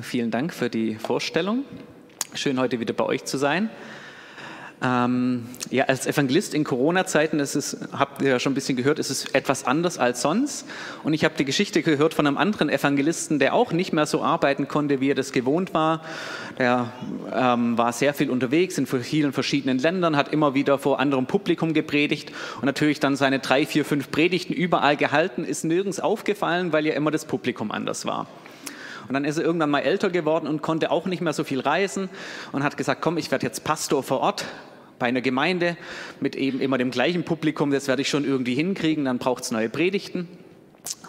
Vielen Dank für die Vorstellung. Schön, heute wieder bei euch zu sein. Ähm, ja, als Evangelist in Corona-Zeiten, das ist, habt ihr ja schon ein bisschen gehört, ist es etwas anders als sonst. Und ich habe die Geschichte gehört von einem anderen Evangelisten, der auch nicht mehr so arbeiten konnte, wie er das gewohnt war. Der ähm, war sehr viel unterwegs in vielen verschiedenen Ländern, hat immer wieder vor anderem Publikum gepredigt und natürlich dann seine drei, vier, fünf Predigten überall gehalten, ist nirgends aufgefallen, weil ja immer das Publikum anders war. Und dann ist er irgendwann mal älter geworden und konnte auch nicht mehr so viel reisen und hat gesagt, komm, ich werde jetzt Pastor vor Ort bei einer Gemeinde mit eben immer dem gleichen Publikum, das werde ich schon irgendwie hinkriegen, dann braucht es neue Predigten.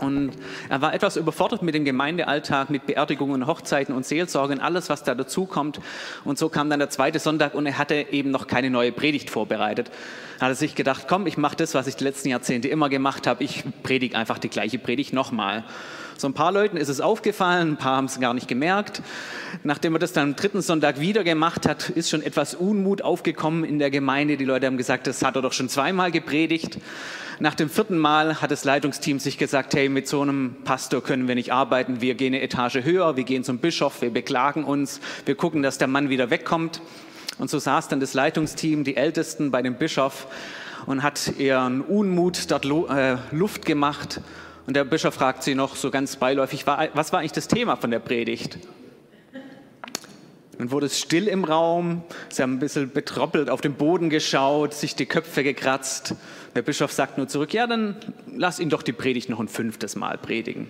Und er war etwas überfordert mit dem Gemeindealltag, mit Beerdigungen, Hochzeiten und Seelsorgen, alles, was da dazukommt. Und so kam dann der zweite Sonntag und er hatte eben noch keine neue Predigt vorbereitet. Da hat er sich gedacht, komm, ich mache das, was ich die letzten Jahrzehnte immer gemacht habe. Ich predige einfach die gleiche Predigt nochmal. So ein paar Leuten ist es aufgefallen, ein paar haben es gar nicht gemerkt. Nachdem er das dann am dritten Sonntag wieder gemacht hat, ist schon etwas Unmut aufgekommen in der Gemeinde. Die Leute haben gesagt, das hat er doch schon zweimal gepredigt. Nach dem vierten Mal hat das Leitungsteam sich gesagt, hey, mit so einem Pastor können wir nicht arbeiten. Wir gehen eine Etage höher, wir gehen zum Bischof, wir beklagen uns, wir gucken, dass der Mann wieder wegkommt. Und so saß dann das Leitungsteam, die Ältesten bei dem Bischof und hat ihren Unmut dort äh, Luft gemacht und der Bischof fragt sie noch so ganz beiläufig, was war eigentlich das Thema von der Predigt? Dann wurde es still im Raum, sie haben ein bisschen betroppelt auf den Boden geschaut, sich die Köpfe gekratzt. Der Bischof sagt nur zurück, ja, dann lass ihn doch die Predigt noch ein fünftes Mal predigen.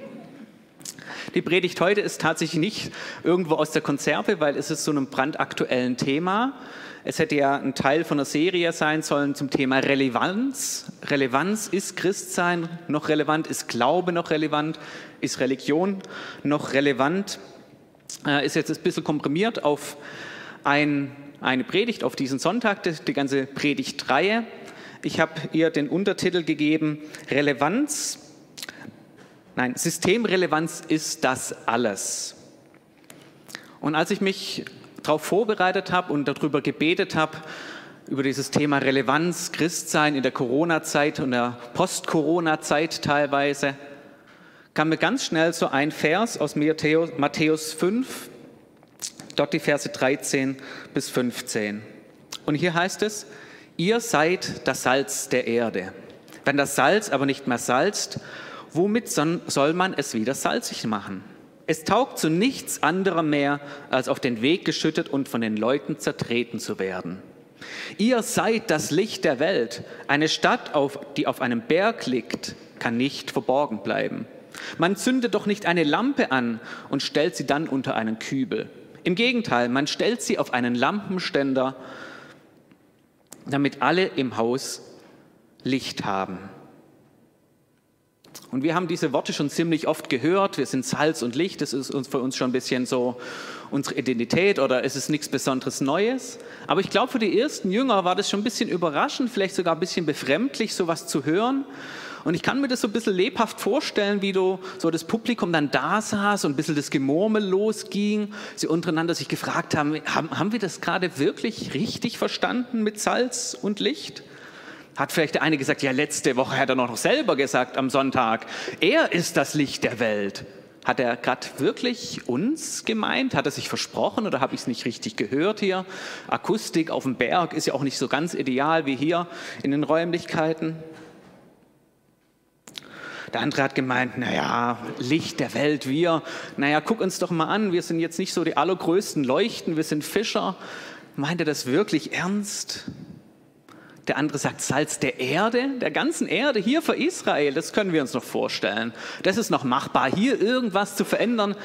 Die Predigt heute ist tatsächlich nicht irgendwo aus der Konserve, weil es ist so einem brandaktuellen Thema. Es hätte ja ein Teil von einer Serie sein sollen zum Thema Relevanz. Relevanz ist Christsein noch relevant, ist Glaube noch relevant, ist Religion noch relevant. Äh, ist jetzt ein bisschen komprimiert auf ein, eine Predigt, auf diesen Sonntag, die, die ganze Predigtreihe. Ich habe ihr den Untertitel gegeben, Relevanz. Nein, Systemrelevanz ist das alles. Und als ich mich darauf vorbereitet habe und darüber gebetet habe, über dieses Thema Relevanz, Christsein in der Corona-Zeit und der Post-Corona-Zeit teilweise, kam mir ganz schnell so ein Vers aus Matthäus 5, dort die Verse 13 bis 15. Und hier heißt es, ihr seid das Salz der Erde. Wenn das Salz aber nicht mehr salzt, womit soll man es wieder salzig machen? Es taugt zu nichts anderem mehr, als auf den Weg geschüttet und von den Leuten zertreten zu werden. Ihr seid das Licht der Welt. Eine Stadt, die auf einem Berg liegt, kann nicht verborgen bleiben. Man zündet doch nicht eine Lampe an und stellt sie dann unter einen Kübel. Im Gegenteil, man stellt sie auf einen Lampenständer, damit alle im Haus Licht haben. Und wir haben diese Worte schon ziemlich oft gehört. Wir sind Salz und Licht. Das ist für uns schon ein bisschen so unsere Identität oder es ist nichts Besonderes Neues. Aber ich glaube, für die ersten Jünger war das schon ein bisschen überraschend, vielleicht sogar ein bisschen befremdlich, sowas zu hören. Und ich kann mir das so ein bisschen lebhaft vorstellen, wie du so das Publikum dann da saß und ein bisschen das Gemurmel losging. Sie untereinander sich gefragt haben, haben, haben wir das gerade wirklich richtig verstanden mit Salz und Licht? Hat vielleicht der eine gesagt, ja, letzte Woche hat er noch selber gesagt am Sonntag, er ist das Licht der Welt. Hat er gerade wirklich uns gemeint? Hat er sich versprochen oder habe ich es nicht richtig gehört hier? Akustik auf dem Berg ist ja auch nicht so ganz ideal wie hier in den Räumlichkeiten. Der andere hat gemeint, naja, Licht der Welt, wir, naja, guck uns doch mal an, wir sind jetzt nicht so die allergrößten Leuchten, wir sind Fischer. Meint er das wirklich ernst? Der andere sagt Salz der Erde, der ganzen Erde, hier für Israel, das können wir uns noch vorstellen. Das ist noch machbar, hier irgendwas zu verändern.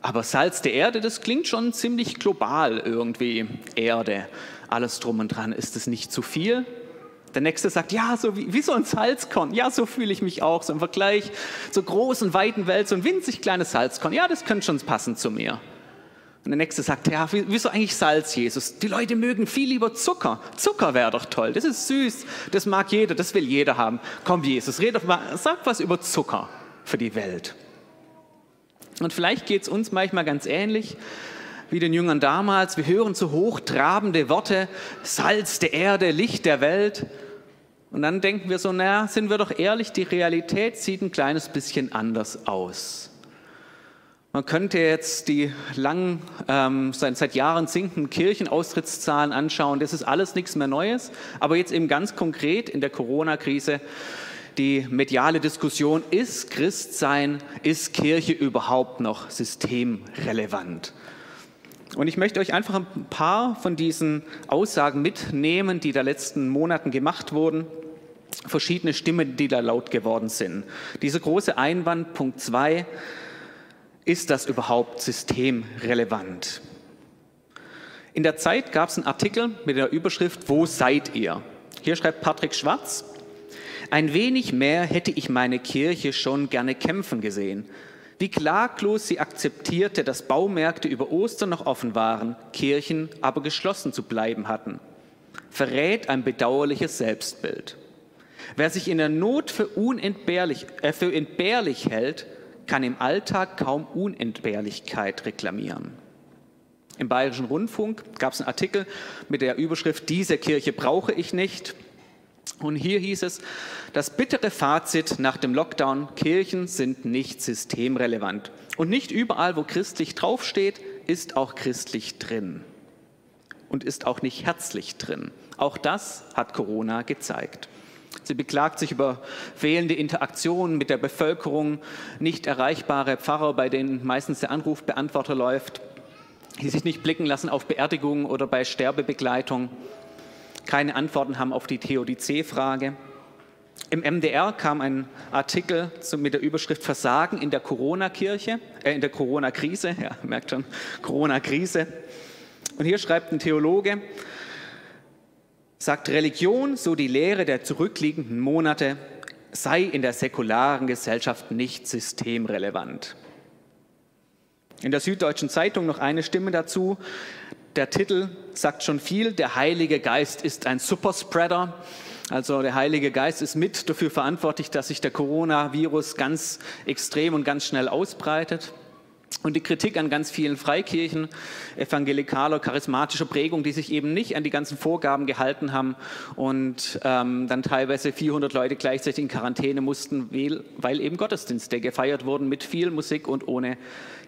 Aber Salz der Erde, das klingt schon ziemlich global irgendwie. Erde, alles drum und dran. Ist es nicht zu viel? Der nächste sagt, ja, so wie, wie so ein Salzkorn. Ja, so fühle ich mich auch. So im Vergleich zur großen, weiten Welt, so ein winzig kleines Salzkorn. Ja, das könnte schon passen zu mir. Und der nächste sagt, ja, wieso eigentlich Salz, Jesus? Die Leute mögen viel lieber Zucker. Zucker wäre doch toll. Das ist süß. Das mag jeder. Das will jeder haben. Komm, Jesus, red doch mal, sag was über Zucker für die Welt. Und vielleicht geht es uns manchmal ganz ähnlich wie den Jüngern damals. Wir hören so hochtrabende Worte, Salz der Erde, Licht der Welt. Und dann denken wir so, naja, sind wir doch ehrlich, die Realität sieht ein kleines bisschen anders aus. Man könnte jetzt die lang, ähm, seit, seit Jahren sinkenden Kirchenaustrittszahlen anschauen. Das ist alles nichts mehr Neues. Aber jetzt eben ganz konkret in der Corona-Krise die mediale Diskussion, ist Christsein, ist Kirche überhaupt noch systemrelevant? Und ich möchte euch einfach ein paar von diesen Aussagen mitnehmen, die da letzten Monaten gemacht wurden. Verschiedene Stimmen, die da laut geworden sind. Dieser große Einwand, Punkt 2, ist das überhaupt systemrelevant? In der Zeit gab es einen Artikel mit der Überschrift Wo seid ihr? Hier schreibt Patrick Schwarz, ein wenig mehr hätte ich meine Kirche schon gerne kämpfen gesehen. Wie klaglos sie akzeptierte, dass Baumärkte über Ostern noch offen waren, Kirchen aber geschlossen zu bleiben hatten, verrät ein bedauerliches Selbstbild. Wer sich in der Not für, unentbehrlich, äh, für entbehrlich hält, kann im Alltag kaum Unentbehrlichkeit reklamieren. Im Bayerischen Rundfunk gab es einen Artikel mit der Überschrift Diese Kirche brauche ich nicht. Und hier hieß es, das bittere Fazit nach dem Lockdown, Kirchen sind nicht systemrelevant. Und nicht überall, wo christlich draufsteht, ist auch christlich drin. Und ist auch nicht herzlich drin. Auch das hat Corona gezeigt. Sie beklagt sich über fehlende Interaktionen mit der Bevölkerung, nicht erreichbare Pfarrer, bei denen meistens der Anrufbeantworter läuft, die sich nicht blicken lassen auf Beerdigungen oder bei Sterbebegleitung, keine Antworten haben auf die Theodizee-Frage. Im MDR kam ein Artikel mit der Überschrift Versagen in der Corona-Kirche, äh, in der Corona-Krise, ja, merkt schon, Corona-Krise. Und hier schreibt ein Theologe, sagt Religion, so die Lehre der zurückliegenden Monate, sei in der säkularen Gesellschaft nicht systemrelevant. In der Süddeutschen Zeitung noch eine Stimme dazu. Der Titel sagt schon viel. Der Heilige Geist ist ein Superspreader. Also der Heilige Geist ist mit dafür verantwortlich, dass sich der Coronavirus ganz extrem und ganz schnell ausbreitet. Und die Kritik an ganz vielen Freikirchen, evangelikaler, charismatischer Prägung, die sich eben nicht an die ganzen Vorgaben gehalten haben und ähm, dann teilweise 400 Leute gleichzeitig in Quarantäne mussten, weil eben Gottesdienste gefeiert wurden mit viel Musik und ohne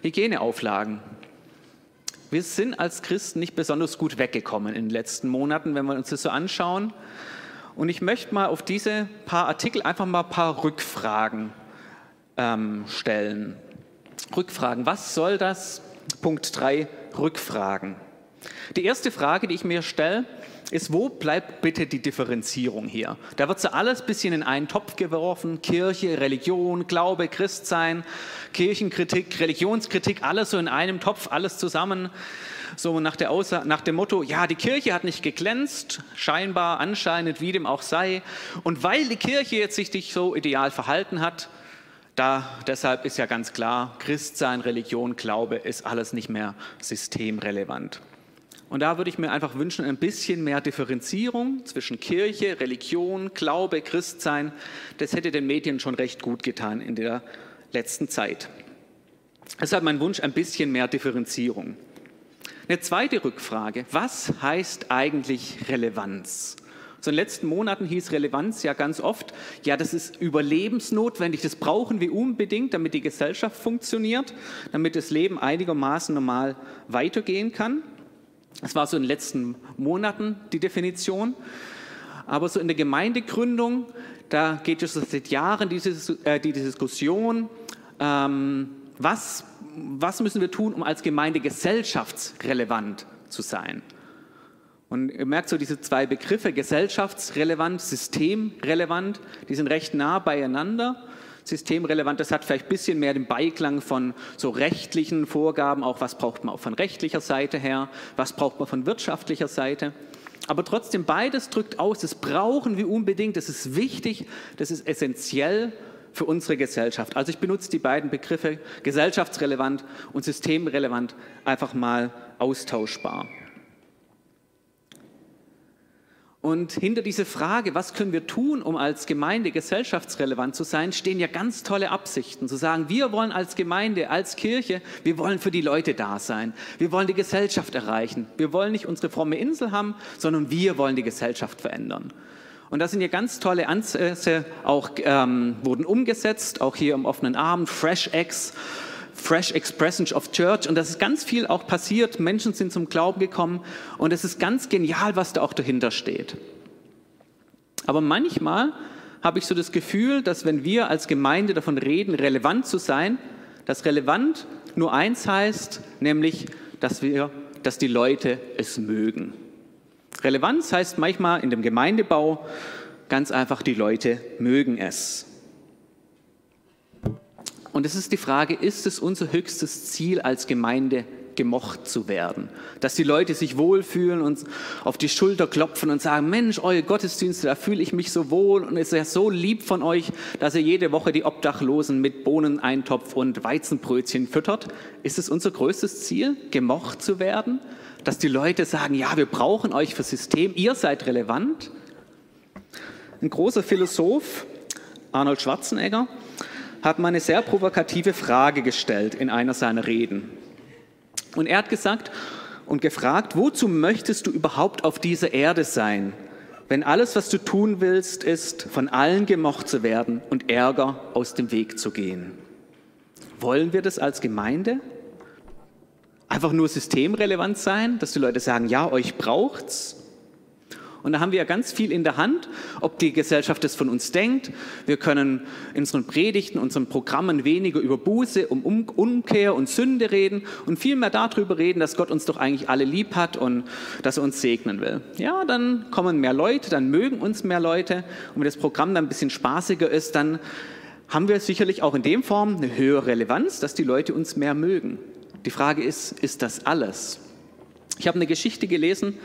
Hygieneauflagen. Wir sind als Christen nicht besonders gut weggekommen in den letzten Monaten, wenn wir uns das so anschauen. Und ich möchte mal auf diese paar Artikel einfach mal ein paar Rückfragen ähm, stellen. Rückfragen. Was soll das? Punkt 3, Rückfragen. Die erste Frage, die ich mir stelle, ist, wo bleibt bitte die Differenzierung hier? Da wird so alles ein bisschen in einen Topf geworfen, Kirche, Religion, Glaube, Christsein, Kirchenkritik, Religionskritik, alles so in einem Topf, alles zusammen. So nach, der Aussage, nach dem Motto, ja, die Kirche hat nicht geglänzt, scheinbar, anscheinend, wie dem auch sei. Und weil die Kirche jetzt sich so ideal verhalten hat, da, deshalb ist ja ganz klar, Christsein, Religion, Glaube ist alles nicht mehr systemrelevant. Und da würde ich mir einfach wünschen, ein bisschen mehr Differenzierung zwischen Kirche, Religion, Glaube, Christsein. Das hätte den Medien schon recht gut getan in der letzten Zeit. Deshalb mein Wunsch, ein bisschen mehr Differenzierung. Eine zweite Rückfrage. Was heißt eigentlich Relevanz? So in den letzten Monaten hieß Relevanz ja ganz oft, ja, das ist überlebensnotwendig, das brauchen wir unbedingt, damit die Gesellschaft funktioniert, damit das Leben einigermaßen normal weitergehen kann. Das war so in den letzten Monaten die Definition. Aber so in der Gemeindegründung, da geht es seit Jahren diese, äh, die Diskussion, ähm, was, was müssen wir tun, um als Gemeinde gesellschaftsrelevant zu sein. Und ihr merkt so diese zwei Begriffe, gesellschaftsrelevant, systemrelevant, die sind recht nah beieinander. Systemrelevant, das hat vielleicht ein bisschen mehr den Beiklang von so rechtlichen Vorgaben, auch was braucht man auch von rechtlicher Seite her, was braucht man von wirtschaftlicher Seite. Aber trotzdem, beides drückt aus, das brauchen wir unbedingt, das ist wichtig, das ist essentiell für unsere Gesellschaft. Also ich benutze die beiden Begriffe gesellschaftsrelevant und systemrelevant einfach mal austauschbar. Und hinter dieser Frage, was können wir tun, um als Gemeinde gesellschaftsrelevant zu sein, stehen ja ganz tolle Absichten. Zu sagen, wir wollen als Gemeinde, als Kirche, wir wollen für die Leute da sein. Wir wollen die Gesellschaft erreichen. Wir wollen nicht unsere fromme Insel haben, sondern wir wollen die Gesellschaft verändern. Und da sind ja ganz tolle Ansätze auch ähm, wurden umgesetzt, auch hier im offenen Abend, Fresh Eggs Fresh Expression of Church und das ist ganz viel auch passiert. Menschen sind zum Glauben gekommen und es ist ganz genial, was da auch dahinter steht. Aber manchmal habe ich so das Gefühl, dass wenn wir als Gemeinde davon reden, relevant zu sein, dass relevant nur eins heißt, nämlich, dass wir, dass die Leute es mögen. Relevanz heißt manchmal in dem Gemeindebau ganz einfach, die Leute mögen es. Und es ist die Frage, ist es unser höchstes Ziel als Gemeinde, gemocht zu werden? Dass die Leute sich wohlfühlen und auf die Schulter klopfen und sagen, Mensch, eure Gottesdienste, da fühle ich mich so wohl und es ist ja so lieb von euch, dass ihr jede Woche die Obdachlosen mit Bohneneintopf und Weizenbrötchen füttert. Ist es unser größtes Ziel, gemocht zu werden? Dass die Leute sagen, ja, wir brauchen euch für System, ihr seid relevant? Ein großer Philosoph, Arnold Schwarzenegger, hat mal eine sehr provokative Frage gestellt in einer seiner Reden. Und er hat gesagt und gefragt, wozu möchtest du überhaupt auf dieser Erde sein, wenn alles, was du tun willst, ist, von allen gemocht zu werden und Ärger aus dem Weg zu gehen? Wollen wir das als Gemeinde? Einfach nur systemrelevant sein, dass die Leute sagen, ja, euch braucht's? Und da haben wir ja ganz viel in der Hand, ob die Gesellschaft es von uns denkt. Wir können in unseren Predigten, unseren Programmen weniger über Buße, um Umkehr und Sünde reden und viel mehr darüber reden, dass Gott uns doch eigentlich alle lieb hat und dass er uns segnen will. Ja, dann kommen mehr Leute, dann mögen uns mehr Leute. Und wenn das Programm dann ein bisschen spaßiger ist, dann haben wir sicherlich auch in dem Form eine höhere Relevanz, dass die Leute uns mehr mögen. Die Frage ist, ist das alles? Ich habe eine Geschichte gelesen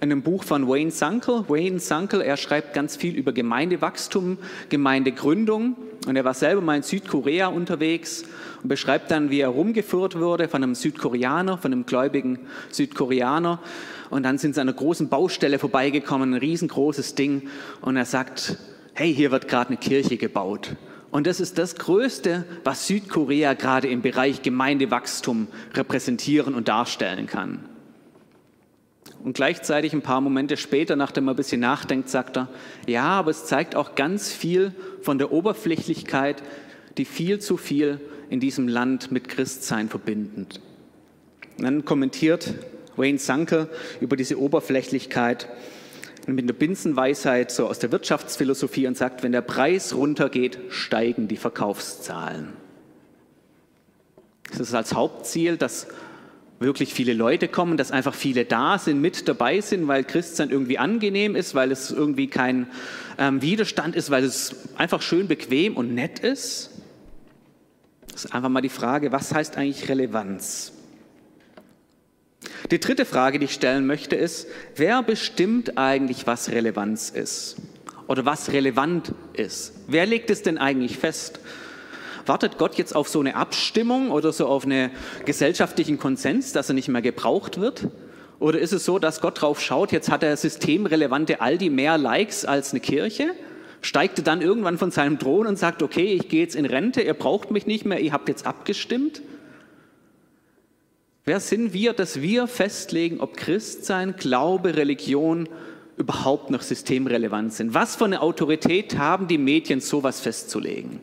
einem Buch von Wayne Sankel. Wayne Sankel, er schreibt ganz viel über Gemeindewachstum, Gemeindegründung. Und er war selber mal in Südkorea unterwegs und beschreibt dann, wie er rumgeführt wurde von einem Südkoreaner, von einem gläubigen Südkoreaner. Und dann sind sie an einer großen Baustelle vorbeigekommen, ein riesengroßes Ding. Und er sagt, hey, hier wird gerade eine Kirche gebaut. Und das ist das Größte, was Südkorea gerade im Bereich Gemeindewachstum repräsentieren und darstellen kann. Und gleichzeitig ein paar Momente später, nachdem er ein bisschen nachdenkt, sagt er, ja, aber es zeigt auch ganz viel von der Oberflächlichkeit, die viel zu viel in diesem Land mit Christsein verbindet. Dann kommentiert Wayne Sanke über diese Oberflächlichkeit mit einer Binsenweisheit so aus der Wirtschaftsphilosophie und sagt, wenn der Preis runtergeht, steigen die Verkaufszahlen. Das ist als Hauptziel, dass wirklich viele Leute kommen, dass einfach viele da sind, mit dabei sind, weil Christsein irgendwie angenehm ist, weil es irgendwie kein ähm, Widerstand ist, weil es einfach schön bequem und nett ist. Das ist einfach mal die Frage, was heißt eigentlich Relevanz? Die dritte Frage, die ich stellen möchte, ist, wer bestimmt eigentlich, was Relevanz ist? Oder was relevant ist? Wer legt es denn eigentlich fest? Wartet Gott jetzt auf so eine Abstimmung oder so auf einen gesellschaftlichen Konsens, dass er nicht mehr gebraucht wird? Oder ist es so, dass Gott drauf schaut, jetzt hat der systemrelevante Aldi mehr Likes als eine Kirche? Steigt er dann irgendwann von seinem Thron und sagt, okay, ich gehe jetzt in Rente, ihr braucht mich nicht mehr, ihr habt jetzt abgestimmt? Wer sind wir, dass wir festlegen, ob Christsein, Glaube, Religion überhaupt noch systemrelevant sind? Was für eine Autorität haben die Medien, sowas festzulegen?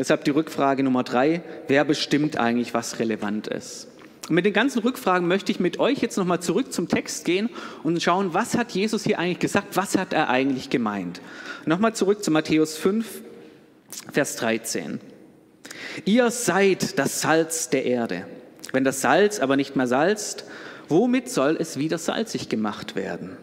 Deshalb die Rückfrage Nummer drei, wer bestimmt eigentlich, was relevant ist? Und mit den ganzen Rückfragen möchte ich mit euch jetzt nochmal zurück zum Text gehen und schauen, was hat Jesus hier eigentlich gesagt, was hat er eigentlich gemeint. Nochmal zurück zu Matthäus 5, Vers 13. Ihr seid das Salz der Erde. Wenn das Salz aber nicht mehr salzt, womit soll es wieder salzig gemacht werden?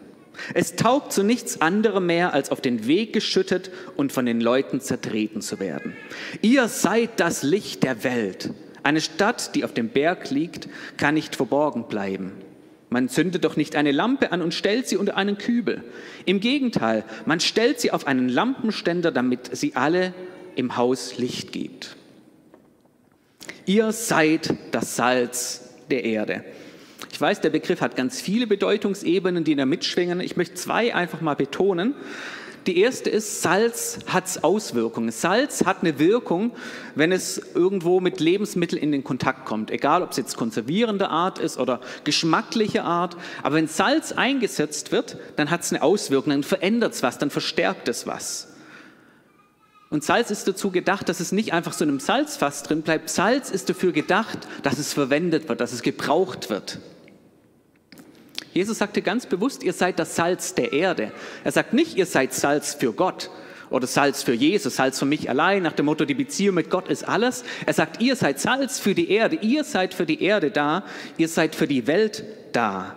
Es taugt zu nichts anderem mehr, als auf den Weg geschüttet und von den Leuten zertreten zu werden. Ihr seid das Licht der Welt. Eine Stadt, die auf dem Berg liegt, kann nicht verborgen bleiben. Man zündet doch nicht eine Lampe an und stellt sie unter einen Kübel. Im Gegenteil, man stellt sie auf einen Lampenständer, damit sie alle im Haus Licht gibt. Ihr seid das Salz der Erde. Ich weiß, der Begriff hat ganz viele Bedeutungsebenen, die da mitschwingen. Ich möchte zwei einfach mal betonen. Die erste ist, Salz hat Auswirkungen. Salz hat eine Wirkung, wenn es irgendwo mit Lebensmitteln in den Kontakt kommt. Egal, ob es jetzt konservierende Art ist oder geschmackliche Art. Aber wenn Salz eingesetzt wird, dann hat es eine Auswirkung, dann verändert es was, dann verstärkt es was. Und Salz ist dazu gedacht, dass es nicht einfach so in einem Salzfass drin bleibt. Salz ist dafür gedacht, dass es verwendet wird, dass es gebraucht wird. Jesus sagte ganz bewusst, ihr seid das Salz der Erde. Er sagt nicht, ihr seid Salz für Gott oder Salz für Jesus, Salz für mich allein, nach dem Motto, die Beziehung mit Gott ist alles. Er sagt, ihr seid Salz für die Erde, ihr seid für die Erde da, ihr seid für die Welt da.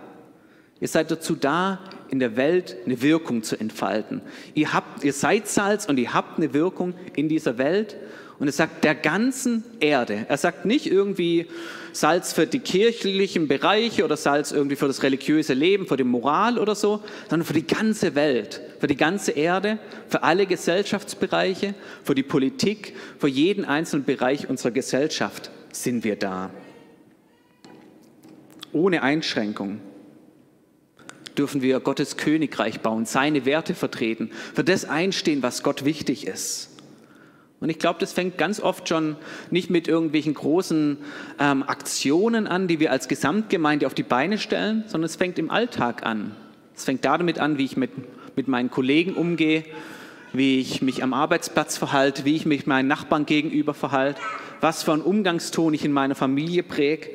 Ihr seid dazu da, in der Welt eine Wirkung zu entfalten. Ihr, habt, ihr seid Salz und ihr habt eine Wirkung in dieser Welt. Und er sagt der ganzen Erde. Er sagt nicht irgendwie Salz für die kirchlichen Bereiche oder Salz irgendwie für das religiöse Leben, für die Moral oder so, sondern für die ganze Welt, für die ganze Erde, für alle Gesellschaftsbereiche, für die Politik, für jeden einzelnen Bereich unserer Gesellschaft sind wir da. Ohne Einschränkung dürfen wir Gottes Königreich bauen, seine Werte vertreten, für das einstehen, was Gott wichtig ist. Und ich glaube, das fängt ganz oft schon nicht mit irgendwelchen großen ähm, Aktionen an, die wir als Gesamtgemeinde auf die Beine stellen, sondern es fängt im Alltag an. Es fängt damit an, wie ich mit, mit meinen Kollegen umgehe, wie ich mich am Arbeitsplatz verhalte, wie ich mich meinen Nachbarn gegenüber verhalte, was für einen Umgangston ich in meiner Familie präge.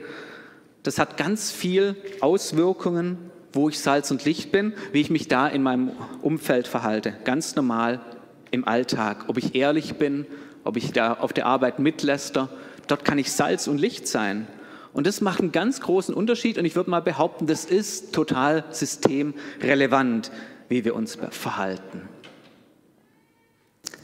Das hat ganz viel Auswirkungen wo ich Salz und Licht bin, wie ich mich da in meinem Umfeld verhalte. Ganz normal im Alltag. Ob ich ehrlich bin, ob ich da auf der Arbeit mitläster. Dort kann ich Salz und Licht sein. Und das macht einen ganz großen Unterschied. Und ich würde mal behaupten, das ist total systemrelevant, wie wir uns verhalten.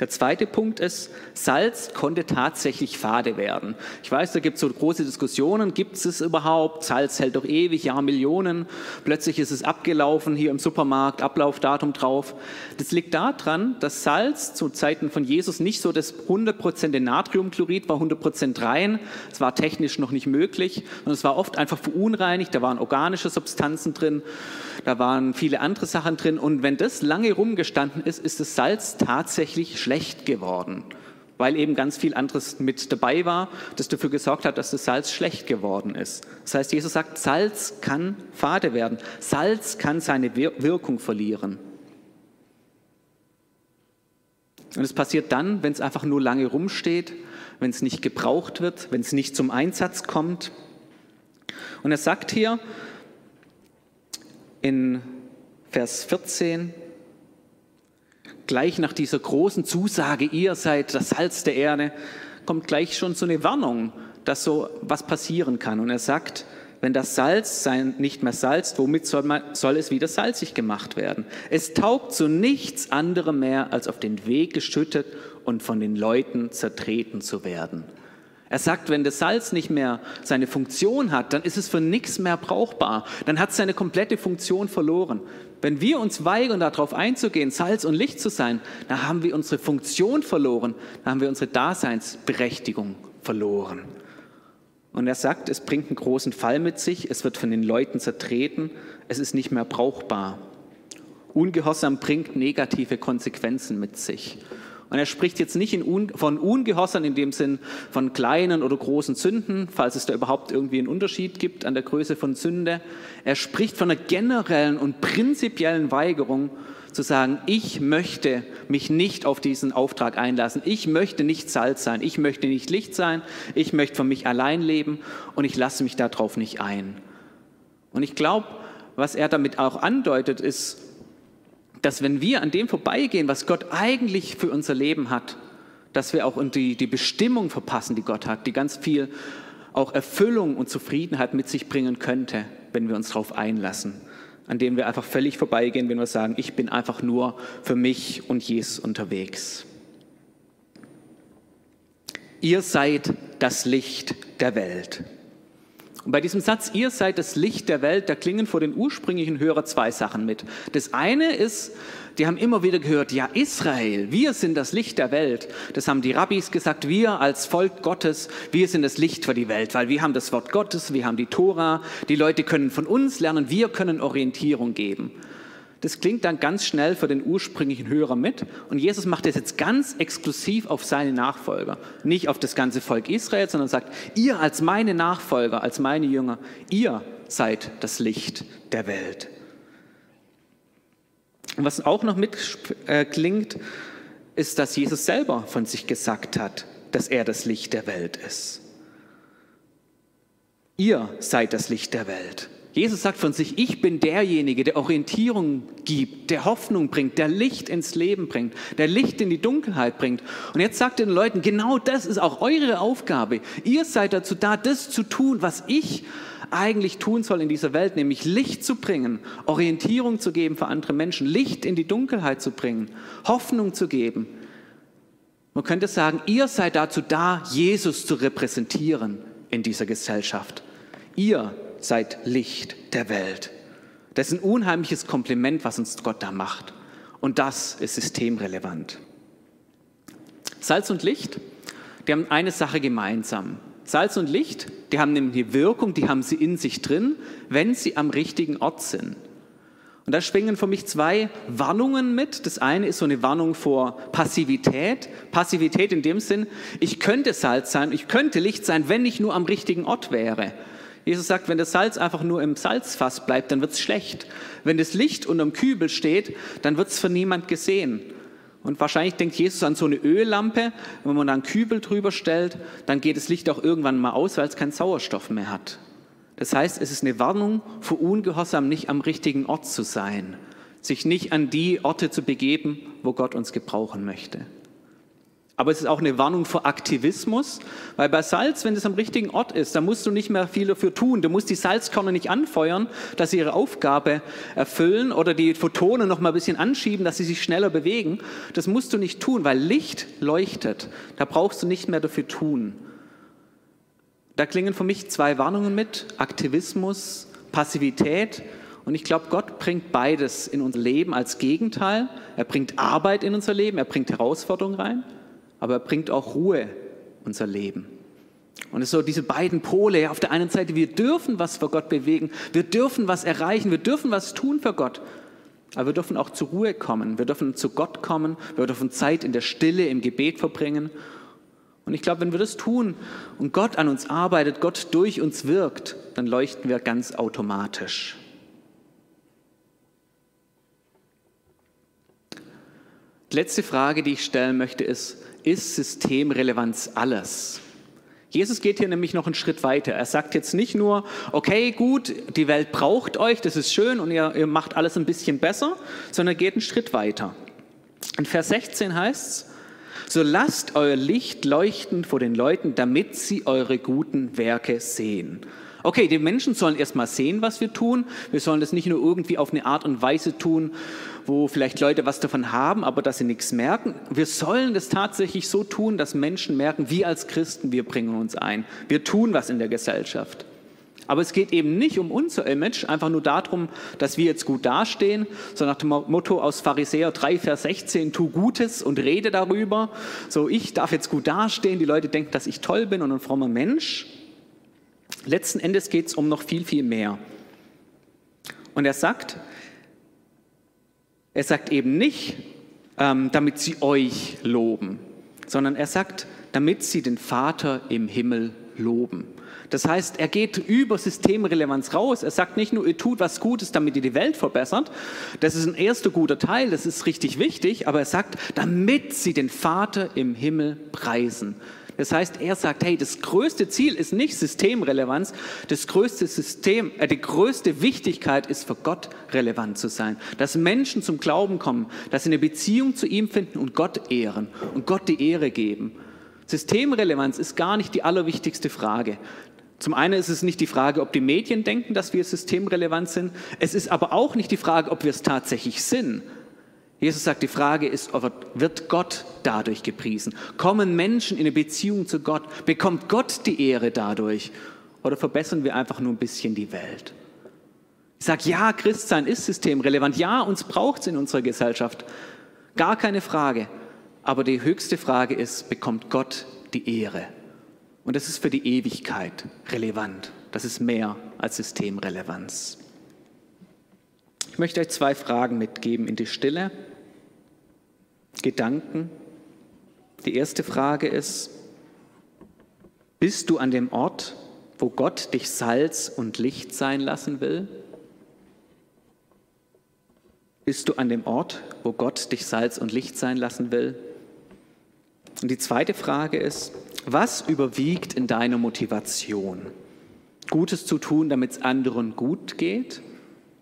Der zweite Punkt ist, Salz konnte tatsächlich fade werden. Ich weiß, da gibt es so große Diskussionen, gibt es es überhaupt? Salz hält doch ewig, ja Millionen. Plötzlich ist es abgelaufen hier im Supermarkt, Ablaufdatum drauf. Das liegt daran, dass Salz zu Zeiten von Jesus nicht so das 100% Natriumchlorid war, 100% rein. Es war technisch noch nicht möglich und es war oft einfach verunreinigt. Da waren organische Substanzen drin, da waren viele andere Sachen drin und wenn das lange rumgestanden ist, ist das Salz tatsächlich schlecht geworden, weil eben ganz viel anderes mit dabei war, das dafür gesorgt hat, dass das Salz schlecht geworden ist. Das heißt, Jesus sagt, Salz kann fade werden. Salz kann seine Wirkung verlieren. Und es passiert dann, wenn es einfach nur lange rumsteht, wenn es nicht gebraucht wird, wenn es nicht zum Einsatz kommt. Und er sagt hier in Vers 14, gleich nach dieser großen Zusage, ihr seid das Salz der Erde, kommt gleich schon so eine Warnung, dass so was passieren kann. Und er sagt, wenn das Salz sein nicht mehr salzt, womit soll, man, soll es wieder salzig gemacht werden? Es taugt zu nichts anderem mehr, als auf den Weg geschüttet und von den Leuten zertreten zu werden. Er sagt, wenn das Salz nicht mehr seine Funktion hat, dann ist es für nichts mehr brauchbar. Dann hat es seine komplette Funktion verloren. Wenn wir uns weigern, darauf einzugehen, Salz und Licht zu sein, dann haben wir unsere Funktion verloren, dann haben wir unsere Daseinsberechtigung verloren. Und er sagt, es bringt einen großen Fall mit sich, es wird von den Leuten zertreten, es ist nicht mehr brauchbar. Ungehorsam bringt negative Konsequenzen mit sich. Und er spricht jetzt nicht von Ungehorsam in dem Sinn von kleinen oder großen Sünden, falls es da überhaupt irgendwie einen Unterschied gibt an der Größe von Sünde. Er spricht von einer generellen und prinzipiellen Weigerung zu sagen, ich möchte mich nicht auf diesen Auftrag einlassen. Ich möchte nicht Salz sein. Ich möchte nicht Licht sein. Ich möchte für mich allein leben und ich lasse mich darauf nicht ein. Und ich glaube, was er damit auch andeutet, ist, dass wenn wir an dem vorbeigehen, was Gott eigentlich für unser Leben hat, dass wir auch die, die Bestimmung verpassen, die Gott hat, die ganz viel auch Erfüllung und Zufriedenheit mit sich bringen könnte, wenn wir uns darauf einlassen, an dem wir einfach völlig vorbeigehen, wenn wir sagen, ich bin einfach nur für mich und Jesus unterwegs. Ihr seid das Licht der Welt. Und bei diesem Satz, ihr seid das Licht der Welt, da klingen vor den ursprünglichen Hörer zwei Sachen mit. Das eine ist, die haben immer wieder gehört, ja Israel, wir sind das Licht der Welt. Das haben die Rabbis gesagt, wir als Volk Gottes, wir sind das Licht für die Welt, weil wir haben das Wort Gottes, wir haben die Tora, die Leute können von uns lernen, wir können Orientierung geben. Das klingt dann ganz schnell für den ursprünglichen Hörer mit. Und Jesus macht das jetzt ganz exklusiv auf seine Nachfolger. Nicht auf das ganze Volk Israel, sondern sagt, ihr als meine Nachfolger, als meine Jünger, ihr seid das Licht der Welt. Und was auch noch mitklingt, ist, dass Jesus selber von sich gesagt hat, dass er das Licht der Welt ist. Ihr seid das Licht der Welt. Jesus sagt von sich, ich bin derjenige, der Orientierung gibt, der Hoffnung bringt, der Licht ins Leben bringt, der Licht in die Dunkelheit bringt. Und jetzt sagt er den Leuten, genau das ist auch eure Aufgabe. Ihr seid dazu da, das zu tun, was ich eigentlich tun soll in dieser Welt, nämlich Licht zu bringen, Orientierung zu geben für andere Menschen, Licht in die Dunkelheit zu bringen, Hoffnung zu geben. Man könnte sagen, ihr seid dazu da, Jesus zu repräsentieren in dieser Gesellschaft. Ihr seid Licht der Welt. Das ist ein unheimliches Kompliment, was uns Gott da macht. Und das ist systemrelevant. Salz und Licht, die haben eine Sache gemeinsam. Salz und Licht, die haben nämlich eine Wirkung, die haben sie in sich drin, wenn sie am richtigen Ort sind. Und da schwingen für mich zwei Warnungen mit. Das eine ist so eine Warnung vor Passivität. Passivität in dem Sinn, ich könnte Salz sein, ich könnte Licht sein, wenn ich nur am richtigen Ort wäre. Jesus sagt, wenn das Salz einfach nur im Salzfass bleibt, dann wird es schlecht. Wenn das Licht unterm Kübel steht, dann wird es von niemand gesehen. Und wahrscheinlich denkt Jesus an so eine Öllampe, wenn man da einen Kübel drüber stellt, dann geht das Licht auch irgendwann mal aus, weil es keinen Sauerstoff mehr hat. Das heißt, es ist eine Warnung vor Ungehorsam, nicht am richtigen Ort zu sein, sich nicht an die Orte zu begeben, wo Gott uns gebrauchen möchte. Aber es ist auch eine Warnung vor Aktivismus, weil bei Salz, wenn es am richtigen Ort ist, dann musst du nicht mehr viel dafür tun. Du musst die Salzkörner nicht anfeuern, dass sie ihre Aufgabe erfüllen oder die Photonen noch mal ein bisschen anschieben, dass sie sich schneller bewegen. Das musst du nicht tun, weil Licht leuchtet. Da brauchst du nicht mehr dafür tun. Da klingen für mich zwei Warnungen mit, Aktivismus, Passivität. Und ich glaube, Gott bringt beides in unser Leben als Gegenteil. Er bringt Arbeit in unser Leben, er bringt Herausforderungen rein aber er bringt auch Ruhe unser Leben. Und es ist so diese beiden Pole. Auf der einen Seite, wir dürfen was für Gott bewegen, wir dürfen was erreichen, wir dürfen was tun für Gott. Aber wir dürfen auch zur Ruhe kommen, wir dürfen zu Gott kommen, wir dürfen Zeit in der Stille, im Gebet verbringen. Und ich glaube, wenn wir das tun und Gott an uns arbeitet, Gott durch uns wirkt, dann leuchten wir ganz automatisch. Die letzte Frage, die ich stellen möchte, ist, ist Systemrelevanz alles? Jesus geht hier nämlich noch einen Schritt weiter. Er sagt jetzt nicht nur, okay, gut, die Welt braucht euch, das ist schön und ihr, ihr macht alles ein bisschen besser, sondern er geht einen Schritt weiter. In Vers 16 heißt es, so lasst euer Licht leuchten vor den Leuten, damit sie eure guten Werke sehen. Okay, die Menschen sollen erstmal sehen, was wir tun. Wir sollen das nicht nur irgendwie auf eine Art und Weise tun, wo vielleicht Leute was davon haben, aber dass sie nichts merken. Wir sollen das tatsächlich so tun, dass Menschen merken, wir als Christen, wir bringen uns ein. Wir tun was in der Gesellschaft. Aber es geht eben nicht um unser Image, einfach nur darum, dass wir jetzt gut dastehen, so nach dem Motto aus Pharisäer 3, Vers 16, tu Gutes und rede darüber. So, ich darf jetzt gut dastehen, die Leute denken, dass ich toll bin und ein frommer Mensch. Letzten Endes geht es um noch viel, viel mehr. Und er sagt, er sagt eben nicht, ähm, damit sie euch loben, sondern er sagt, damit sie den Vater im Himmel loben. Das heißt, er geht über Systemrelevanz raus. Er sagt nicht nur, ihr tut was Gutes, damit ihr die Welt verbessert. Das ist ein erster guter Teil, das ist richtig wichtig. Aber er sagt, damit sie den Vater im Himmel preisen. Das heißt, er sagt, hey, das größte Ziel ist nicht Systemrelevanz, das größte System, äh, die größte Wichtigkeit ist für Gott relevant zu sein, dass Menschen zum Glauben kommen, dass sie eine Beziehung zu ihm finden und Gott ehren und Gott die Ehre geben. Systemrelevanz ist gar nicht die allerwichtigste Frage. Zum einen ist es nicht die Frage, ob die Medien denken, dass wir systemrelevant sind. Es ist aber auch nicht die Frage, ob wir es tatsächlich sind. Jesus sagt, die Frage ist, wird Gott dadurch gepriesen? Kommen Menschen in eine Beziehung zu Gott? Bekommt Gott die Ehre dadurch? Oder verbessern wir einfach nur ein bisschen die Welt? Ich sage, ja, Christsein ist systemrelevant. Ja, uns braucht es in unserer Gesellschaft. Gar keine Frage. Aber die höchste Frage ist, bekommt Gott die Ehre? Und das ist für die Ewigkeit relevant. Das ist mehr als Systemrelevanz. Ich möchte euch zwei Fragen mitgeben in die Stille. Gedanken. Die erste Frage ist, bist du an dem Ort, wo Gott dich Salz und Licht sein lassen will? Bist du an dem Ort, wo Gott dich Salz und Licht sein lassen will? Und die zweite Frage ist, was überwiegt in deiner Motivation? Gutes zu tun, damit es anderen gut geht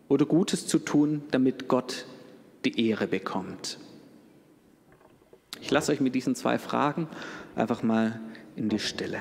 oder Gutes zu tun, damit Gott die Ehre bekommt? Ich lasse euch mit diesen zwei Fragen einfach mal in die Stille.